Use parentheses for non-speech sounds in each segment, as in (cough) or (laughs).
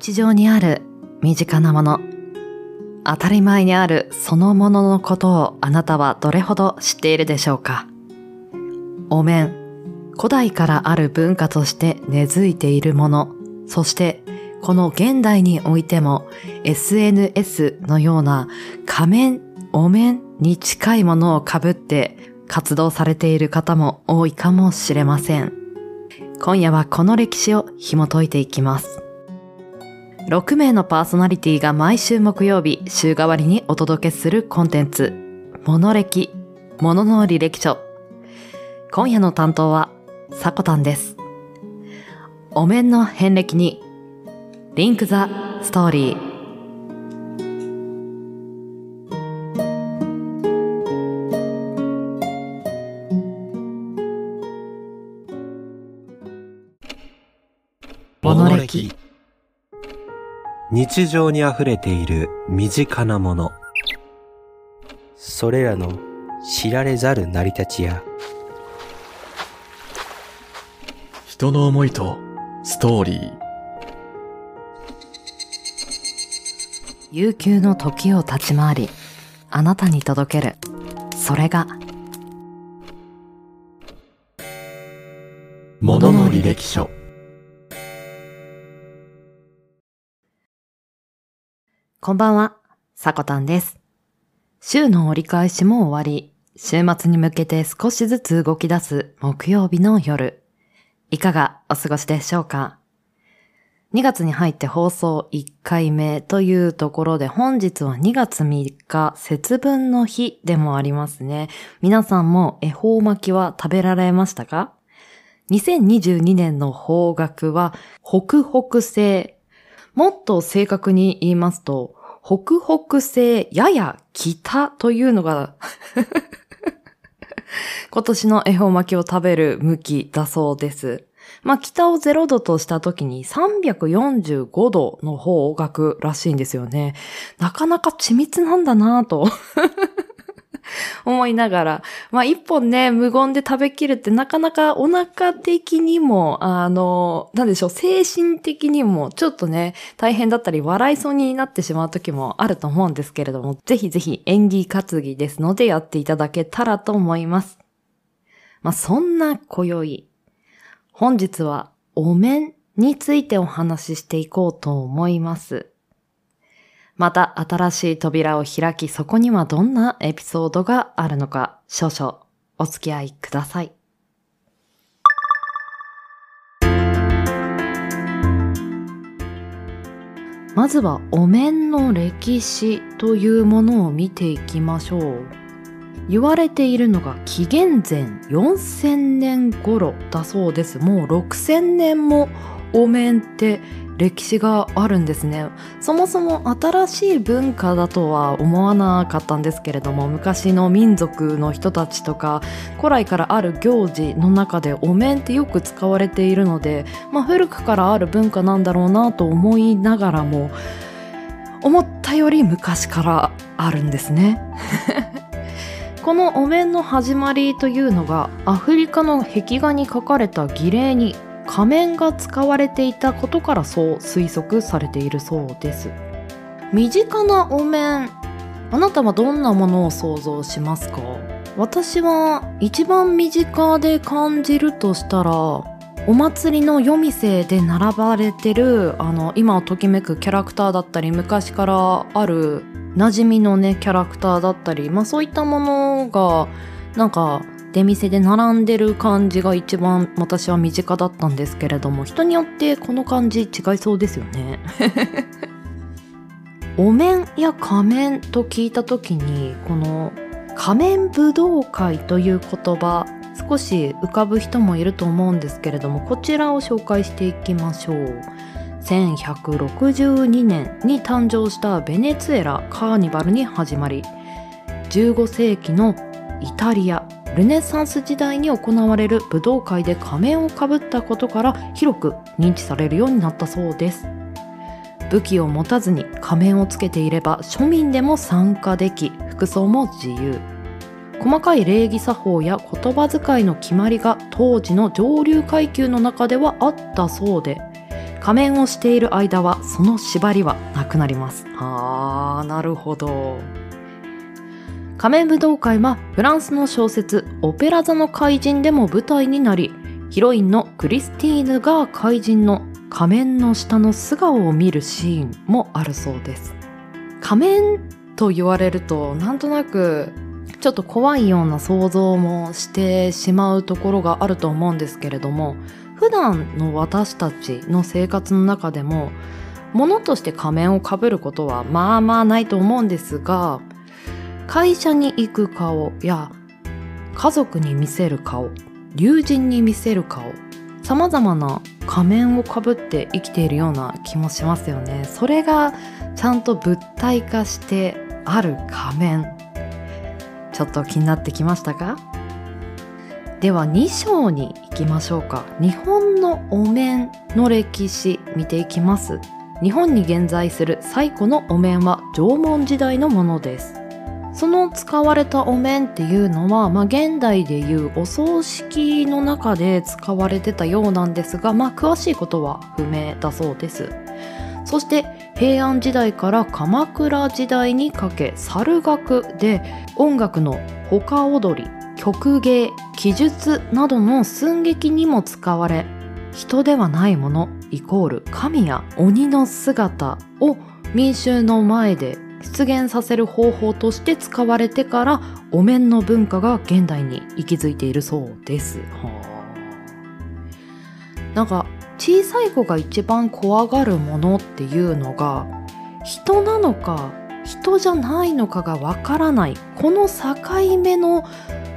日常にある身近なもの、当たり前にあるそのもののことをあなたはどれほど知っているでしょうか？お面、古代からある文化として根付いているもの、そしてこの現代においても SNS のような仮面、お面に近いものをかぶって活動されている方も多いかもしれません。今夜はこの歴史を紐解いていきます。6名のパーソナリティが毎週木曜日週替わりにお届けするコンテンツ、モノ歴、モノの履歴書。今夜の担当は、サコタンです。お面の遍歴に、リンクザストーリー。モノ歴日常に溢れている身近なもの。それらの知られざる成り立ちや、人の思いとストーリー。悠久の時を立ち回り、あなたに届ける。それが、ものの履歴書。こんばんは、さこたんです。週の折り返しも終わり、週末に向けて少しずつ動き出す木曜日の夜。いかがお過ごしでしょうか ?2 月に入って放送1回目というところで本日は2月3日節分の日でもありますね。皆さんも恵方巻きは食べられましたか ?2022 年の方角は北北西もっと正確に言いますと、北北西やや北というのが (laughs) 今年の恵方巻きを食べる向きだそうです。まあ、北を0度とした時に345度の方角らしいんですよね。なかなか緻密なんだなぁと (laughs) 思いながら、まあ一本ね、無言で食べきるってなかなかお腹的にも、あの、なんでしょう、精神的にもちょっとね、大変だったり笑いそうになってしまう時もあると思うんですけれども、ぜひぜひ演技担ぎですのでやっていただけたらと思います。まあそんな今宵、本日はお面についてお話ししていこうと思います。また新しい扉を開き、そこにはどんなエピソードがあるのか、少々お付き合いください。まずはお面の歴史というものを見ていきましょう。言われているのが紀元前4000年頃だそうです。もう6000年もお面って歴史があるんですね。そもそも新しい文化だとは思わなかったんですけれども昔の民族の人たちとか古来からある行事の中でお面ってよく使われているので、まあ、古くからある文化なんだろうなと思いながらも思ったより昔からあるんですね。(laughs) このお面の始まりというのがアフリカの壁画に描かれた儀礼に仮面が使われていたことからそう推測されているそうです。身近なお面あなたはどんなものを想像しますか？私は一番身近で感じるとしたらお祭りの夜店で並ばれてるあの今をときめくキャラクターだったり昔からある馴染みのねキャラクターだったりまあそういったものがなんか出店で並んでる感じが一番私は身近だったんですけれども人によってこの感じ違いそうですよね。(laughs) お面や仮面と聞いた時にこの仮面武道会という言葉少し浮かぶ人もいると思うんですけれどもこちらを紹介していきましょう。1162年に誕生したベネツエラカーニバルに始まり15世紀のイタリア。ルネサンス時代に行われる武道会で仮面をかぶったことから広く認知されるようになったそうです。武器を持たずに仮面をつけていれば庶民でも参加でき服装も自由。細かい礼儀作法や言葉遣いの決まりが当時の上流階級の中ではあったそうで仮面をしている間はその縛りはなくなります。あーなるほど。仮面武道会はフランスの小説「オペラ座の怪人」でも舞台になりヒロインのクリスティーヌが怪人の仮面の下の素顔を見るシーンもあるそうです。仮面と言われるとなんとなくちょっと怖いような想像もしてしまうところがあると思うんですけれども普段の私たちの生活の中でも物として仮面をかぶることはまあまあないと思うんですが会社に行く顔や家族に見せる顔友人に見せる顔様々な仮面をかぶって生きているような気もしますよね。それがちゃんと物体化してある仮面。ちょっと気になってきましたか？では2章に行きましょうか。日本のお面の歴史見ていきます。日本に現在する最古のお面は縄文時代のものです。その使われたお面っていうのは、まあ、現代でいうお葬式の中で使われてたようなんですが、まあ、詳しいことは不明だそうです。そして平安時代から鎌倉時代にかけ猿楽で音楽の他踊り曲芸記述などの寸劇にも使われ人ではないものイコール神や鬼の姿を民衆の前で出現させる方法として使われてからお面の文化が現代に息づいているそうです。なんか小さい子が一番怖がるものっていうのが人なのか人じゃないのかがわからないこの境目の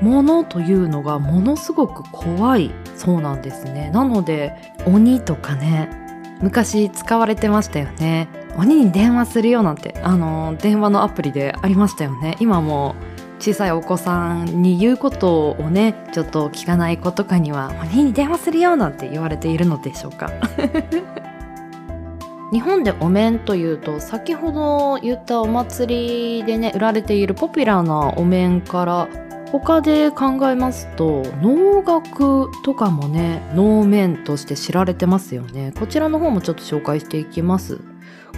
ものというのがものすごく怖いそうなんですねなので鬼とかね昔使われてましたよね。鬼に電話するよなんてあの電話のアプリでありましたよね。今も小さいお子さんに言うことをねちょっと聞かない子とかには「鬼に電話するよ」なんて言われているのでしょうか。(laughs) 日本でお面というと先ほど言ったお祭りでね売られているポピュラーなお面から他で考えますと能楽とかもね能面として知られてますよね。こちらの方もちょっと紹介していきます。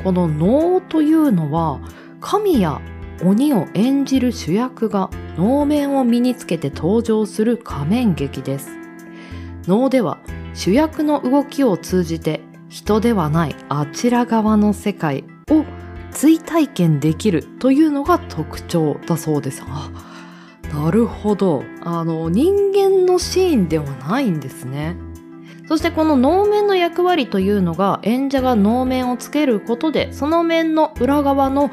この能というのは神や鬼を演じる主役が能面を身につけて登場する仮面劇です。能では主役の動きを通じて人ではないあちら側の世界を追体験できるというのが特徴だそうです。あなるほど。あの人間のシーンではないんですね。そしてこの能面の役割というのが演者が能面をつけることでその面の裏側の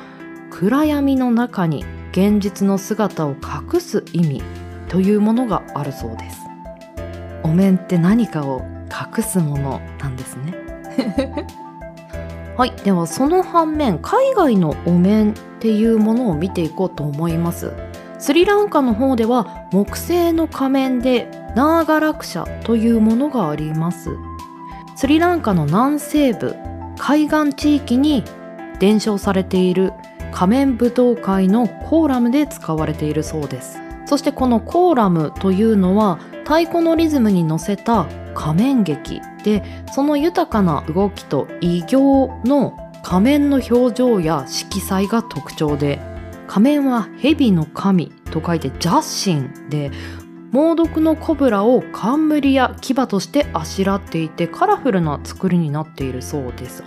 暗闇の中に現実の姿を隠す意味というものがあるそうです。お面って何かを隠すものなんですね。(laughs) はい。ではその反面海外のお面っていうものを見ていこうと思います。スリランカの方では木製の仮面でナーガラクシャというものがあります。スリランカの南西部海岸地域に伝承されている仮面舞踏会のコーラムで使われているそうです。そしてこのコーラムというのは太鼓のリズムに乗せた仮面劇でその豊かな動きと異形の仮面の表情や色彩が特徴で仮面は蛇の神と書いて邪神で猛毒のコブラを冠や牙としてあしらっていてカラフルな作りになっているそうです。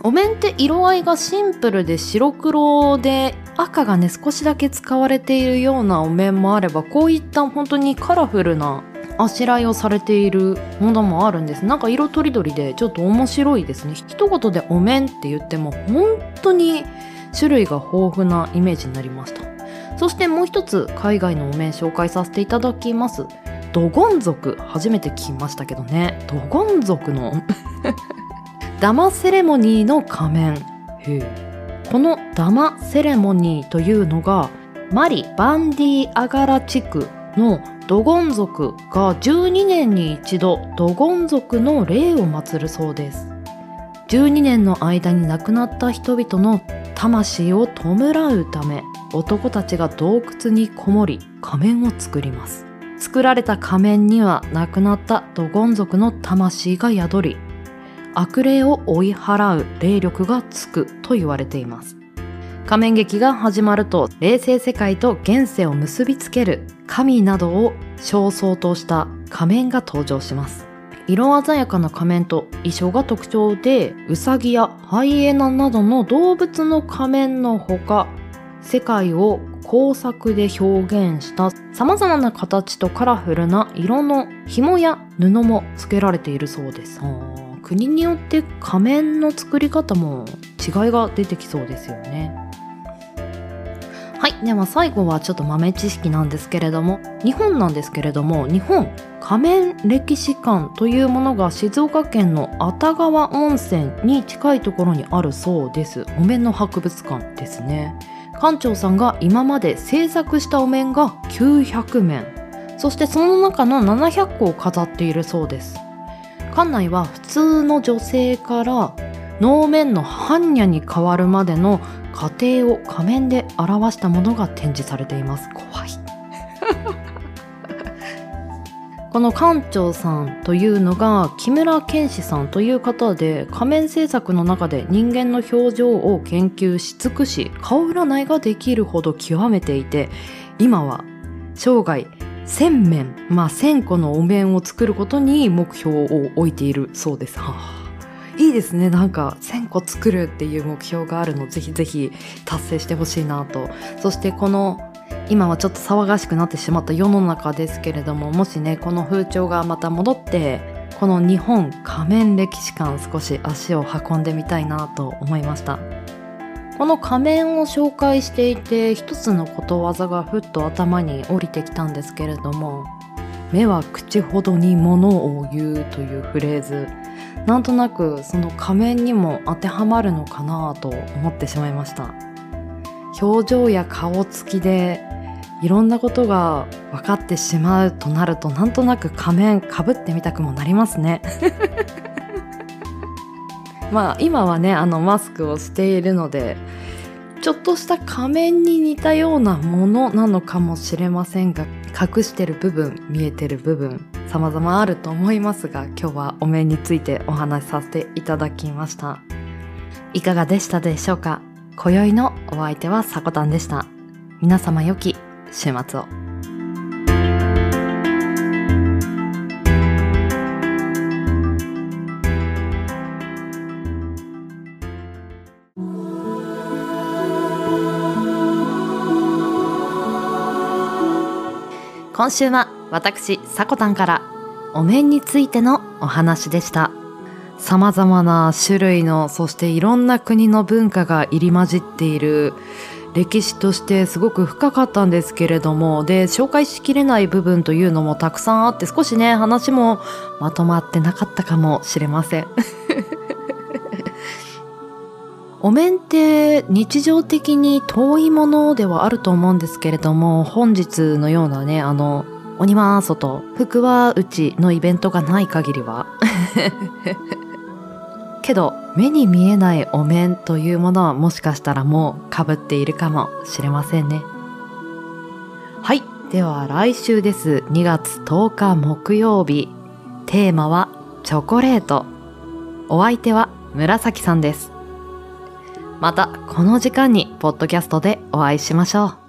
お面って色合いがシンプルで白黒で赤がね少しだけ使われているようなお面もあればこういった本当にカラフルなあしらいをされているものもあるんです。なんか色とりどりでちょっと面白いですね。一言でお面って言っても本当に種類が豊富なイメージになりましたそしてもう一つ海外のお面紹介させていただきます。ドゴン族初めて聞きましたけどね。ドゴン族の (laughs) ダマセレモニーの仮面。このダマセレモニーというのがマリ・バンディ・アガラ地区のドゴン族が12年に一度ドゴン族の霊を祀るそうです。12年の間に亡くなった人々の魂を弔うため男たちが洞窟にこもり仮面を作ります。作られた仮面には亡くなったドゴン族の魂が宿り悪霊を追い払う霊力がつくと言われています。仮面劇が始まると霊性世界と現世を結びつける神などを焦燥とした仮面が登場します。色鮮やかな仮面と衣装が特徴でウサギやハイエナなどの動物の仮面のほか世界を工作で表現した様々な形とカラフルな色の紐や布も付けられているそうです。国によって仮面の作り方も違いが出てきそうですよね。はい。では最後はちょっと豆知識なんですけれども日本なんですけれども日本仮面歴史館というものが静岡県の熱川温泉に近いところにあるそうです。お面の博物館ですね。館長さんが今まで制作したお面が900面。そしてその中の700個を飾っているそうです。館内は普通の女性から能面の般若に変わるまでの過程を仮面で表したものが展示されています。怖この館長さんというのが木村健志さんという方で仮面制作の中で人間の表情を研究し尽くし顔占いができるほど極めていて今は生涯1000面まあ1000個のお面を作ることに目標を置いているそうです。いいですね。なんか1000個作るっていう目標があるのぜひぜひ達成してほしいなと。そしてこの今はちょっと騒がしくなってしまった世の中ですけれどももしねこの風潮がまた戻ってこの日本仮面歴史館少し足を運んでみたいなと思いました。この仮面を紹介していて一つのことわざがふっと頭に降りてきたんですけれども目は口ほどに物を言うというフレーズ。なんとなくその仮面にも当てはまるのかなと思ってしまいました。表情や顔つきでいろんなことが分かってしまうとなるとなんとなく仮面かぶってみたくもなりますね。(laughs) まあ今はねあのマスクをしているのでちょっとした仮面に似たようなものなのかもしれませんが隠してる部分見えてる部分様々あると思いますが今日はお面についてお話しさせていただきました。いかがでしたでしょうか？今宵のお相手はさこたんでした。皆様良き週末を今週は私、さこたんからお面についてのお話でした。様々な種類の、そしていろんな国の文化が入り混じっている歴史としてすごく深かったんですけれども、で、紹介しきれない部分というのもたくさんあって少しね、話もまとまってなかったかもしれません。(laughs) お面って日常的に遠いものではあると思うんですけれども、本日のようなね、あの、鬼は外、福は内のイベントがない限りは。(laughs) けど、目に見えないお面というものはもしかしたらもう被っているかもしれませんね。はい。では来週です。2月10日木曜日。テーマはチョコレート。お相手は紫さんです。またこの時間にポッドキャストでお会いしましょう。